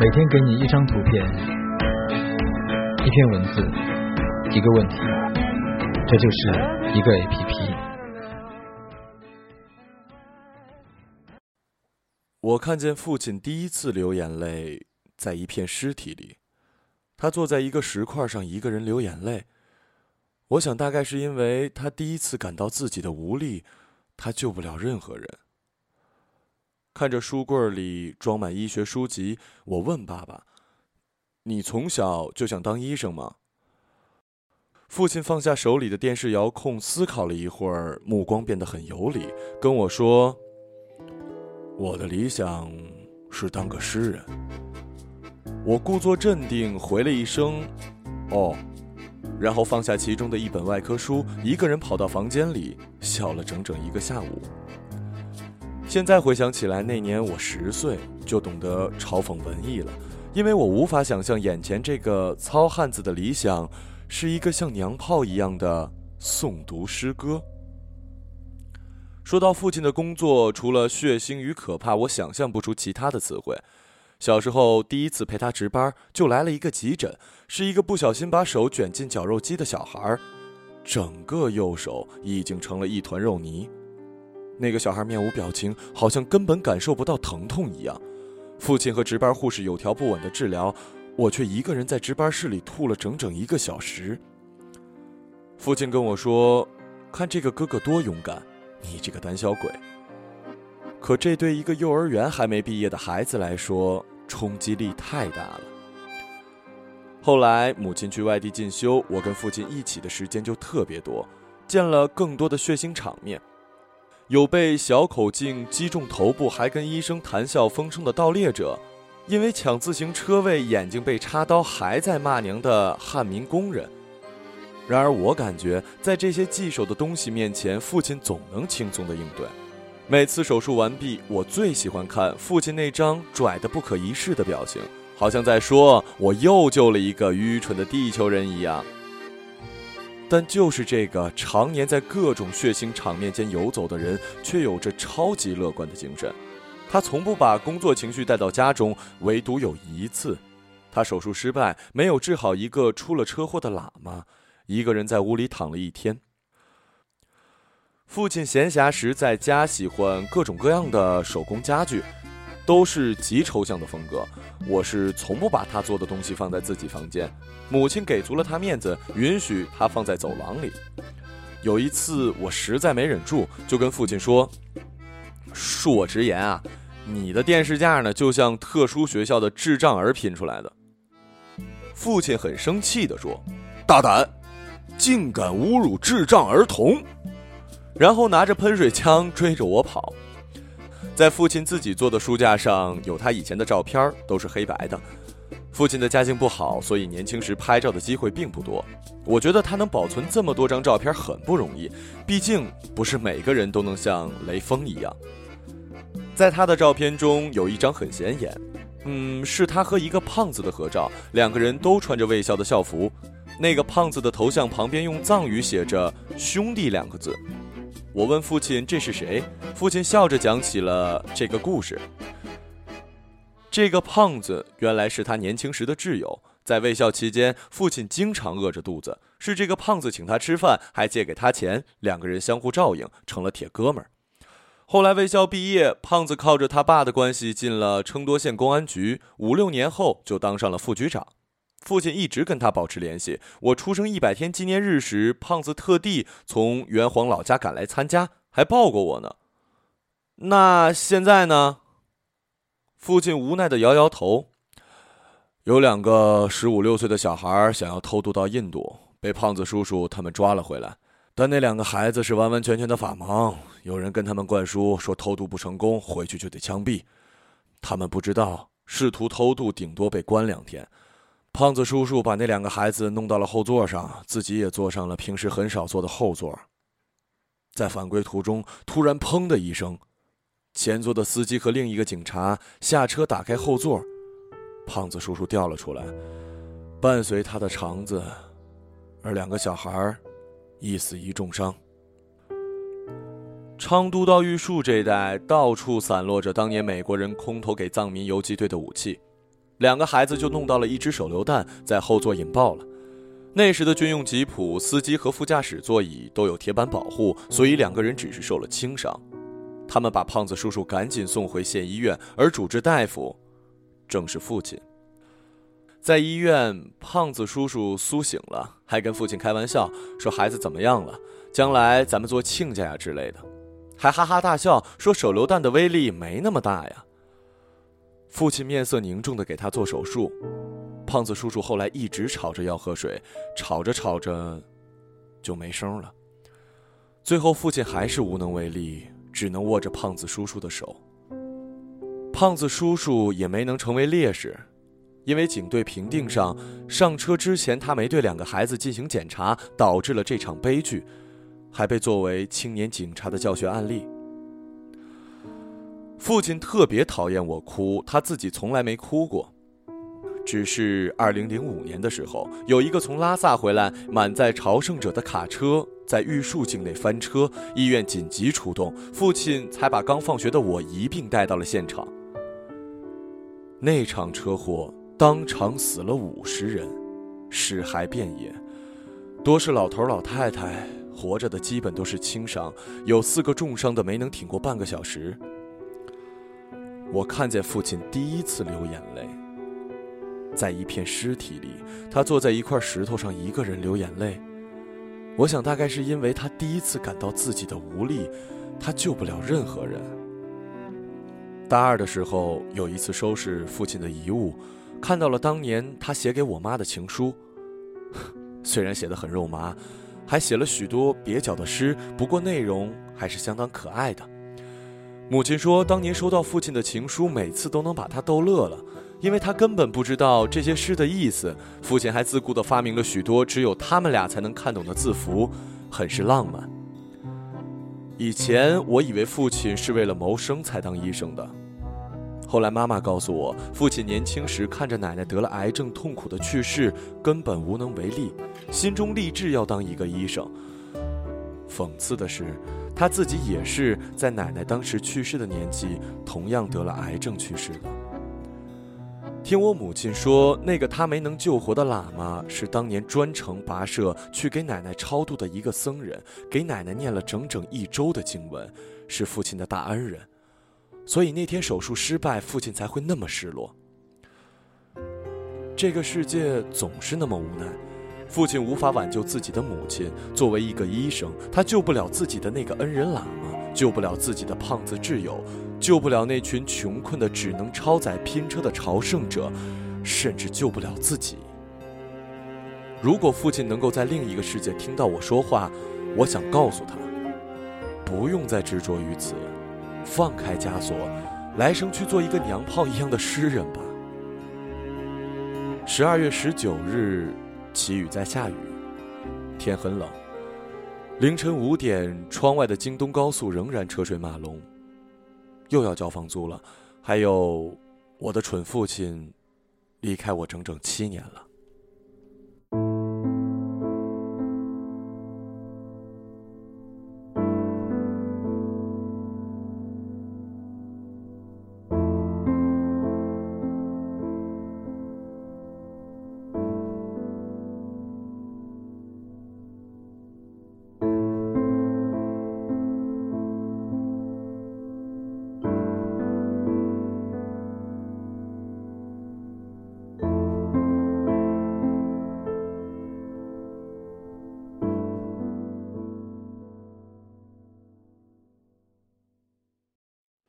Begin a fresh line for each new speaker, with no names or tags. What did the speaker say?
每天给你一张图片，一篇文字，一个问题，这就是一个 APP。
我看见父亲第一次流眼泪，在一片尸体里，他坐在一个石块上，一个人流眼泪。我想，大概是因为他第一次感到自己的无力，他救不了任何人。看着书柜里装满医学书籍，我问爸爸：“你从小就想当医生吗？”父亲放下手里的电视遥控，思考了一会儿，目光变得很有理，跟我说：“我的理想是当个诗人。”我故作镇定，回了一声：“哦。”然后放下其中的一本外科书，一个人跑到房间里，笑了整整一个下午。现在回想起来，那年我十岁，就懂得嘲讽文艺了，因为我无法想象眼前这个糙汉子的理想，是一个像娘炮一样的诵读诗歌。说到父亲的工作，除了血腥与可怕，我想象不出其他的词汇。小时候第一次陪他值班，就来了一个急诊，是一个不小心把手卷进绞肉机的小孩，整个右手已经成了一团肉泥。那个小孩面无表情，好像根本感受不到疼痛一样。父亲和值班护士有条不紊的治疗，我却一个人在值班室里吐了整整一个小时。父亲跟我说：“看这个哥哥多勇敢，你这个胆小鬼。”可这对一个幼儿园还没毕业的孩子来说，冲击力太大了。后来母亲去外地进修，我跟父亲一起的时间就特别多，见了更多的血腥场面。有被小口径击中头部还跟医生谈笑风生的盗猎者，因为抢自行车位眼睛被插刀还在骂娘的汉民工人。然而我感觉在这些棘手的东西面前，父亲总能轻松的应对。每次手术完毕，我最喜欢看父亲那张拽得不可一世的表情，好像在说我又救了一个愚蠢的地球人一样。但就是这个常年在各种血腥场面间游走的人，却有着超级乐观的精神。他从不把工作情绪带到家中，唯独有一次，他手术失败，没有治好一个出了车祸的喇嘛，一个人在屋里躺了一天。父亲闲暇时在家喜欢各种各样的手工家具。都是极抽象的风格，我是从不把他做的东西放在自己房间。母亲给足了他面子，允许他放在走廊里。有一次，我实在没忍住，就跟父亲说：“恕我直言啊，你的电视架呢，就像特殊学校的智障儿拼出来的。”父亲很生气地说：“大胆，竟敢侮辱智障儿童！”然后拿着喷水枪追着我跑。在父亲自己做的书架上有他以前的照片，都是黑白的。父亲的家境不好，所以年轻时拍照的机会并不多。我觉得他能保存这么多张照片很不容易，毕竟不是每个人都能像雷锋一样。在他的照片中有一张很显眼，嗯，是他和一个胖子的合照，两个人都穿着卫校的校服。那个胖子的头像旁边用藏语写着“兄弟”两个字。我问父亲这是谁，父亲笑着讲起了这个故事。这个胖子原来是他年轻时的挚友，在卫校期间，父亲经常饿着肚子，是这个胖子请他吃饭，还借给他钱，两个人相互照应，成了铁哥们儿。后来卫校毕业，胖子靠着他爸的关系进了承多县公安局，五六年后就当上了副局长。父亲一直跟他保持联系。我出生一百天纪念日时，胖子特地从元皇老家赶来参加，还抱过我呢。那现在呢？父亲无奈的摇摇头。有两个十五六岁的小孩想要偷渡到印度，被胖子叔叔他们抓了回来。但那两个孩子是完完全全的法盲，有人跟他们灌输说偷渡不成功，回去就得枪毙。他们不知道，试图偷渡顶多被关两天。胖子叔叔把那两个孩子弄到了后座上，自己也坐上了平时很少坐的后座。在返归途中，突然“砰”的一声，前座的司机和另一个警察下车打开后座，胖子叔叔掉了出来，伴随他的肠子，而两个小孩一死一重伤。昌都到玉树这一带，到处散落着当年美国人空投给藏民游击队的武器。两个孩子就弄到了一只手榴弹，在后座引爆了。那时的军用吉普，司机和副驾驶座椅都有铁板保护，所以两个人只是受了轻伤。他们把胖子叔叔赶紧送回县医院，而主治大夫正是父亲。在医院，胖子叔叔苏醒了，还跟父亲开玩笑说：“孩子怎么样了？将来咱们做亲家呀之类的。”还哈哈大笑说：“手榴弹的威力没那么大呀。”父亲面色凝重的给他做手术。胖子叔叔后来一直吵着要喝水，吵着吵着就没声了。最后，父亲还是无能为力。只能握着胖子叔叔的手。胖子叔叔也没能成为烈士，因为警队评定上上车之前他没对两个孩子进行检查，导致了这场悲剧，还被作为青年警察的教学案例。父亲特别讨厌我哭，他自己从来没哭过。只是二零零五年的时候，有一个从拉萨回来满载朝圣者的卡车。在玉树境内翻车，医院紧急出动，父亲才把刚放学的我一并带到了现场。那场车祸当场死了五十人，尸骸遍野，多是老头老太太，活着的基本都是轻伤，有四个重伤的没能挺过半个小时。我看见父亲第一次流眼泪，在一片尸体里，他坐在一块石头上，一个人流眼泪。我想，大概是因为他第一次感到自己的无力，他救不了任何人。大二的时候，有一次收拾父亲的遗物，看到了当年他写给我妈的情书，虽然写的很肉麻，还写了许多蹩脚的诗，不过内容还是相当可爱的。母亲说，当年收到父亲的情书，每次都能把他逗乐了。因为他根本不知道这些诗的意思，父亲还自顾地发明了许多只有他们俩才能看懂的字符，很是浪漫。以前我以为父亲是为了谋生才当医生的，后来妈妈告诉我，父亲年轻时看着奶奶得了癌症痛苦的去世，根本无能为力，心中立志要当一个医生。讽刺的是，他自己也是在奶奶当时去世的年纪，同样得了癌症去世的。听我母亲说，那个他没能救活的喇嘛是当年专程跋涉去给奶奶超度的一个僧人，给奶奶念了整整一周的经文，是父亲的大恩人。所以那天手术失败，父亲才会那么失落。这个世界总是那么无奈，父亲无法挽救自己的母亲。作为一个医生，他救不了自己的那个恩人喇嘛，救不了自己的胖子挚友。救不了那群穷困的只能超载拼车的朝圣者，甚至救不了自己。如果父亲能够在另一个世界听到我说话，我想告诉他，不用再执着于此，放开枷锁，来生去做一个娘炮一样的诗人吧。十二月十九日，祈雨在下雨，天很冷。凌晨五点，窗外的京东高速仍然车水马龙。又要交房租了，还有，我的蠢父亲，离开我整整七年了。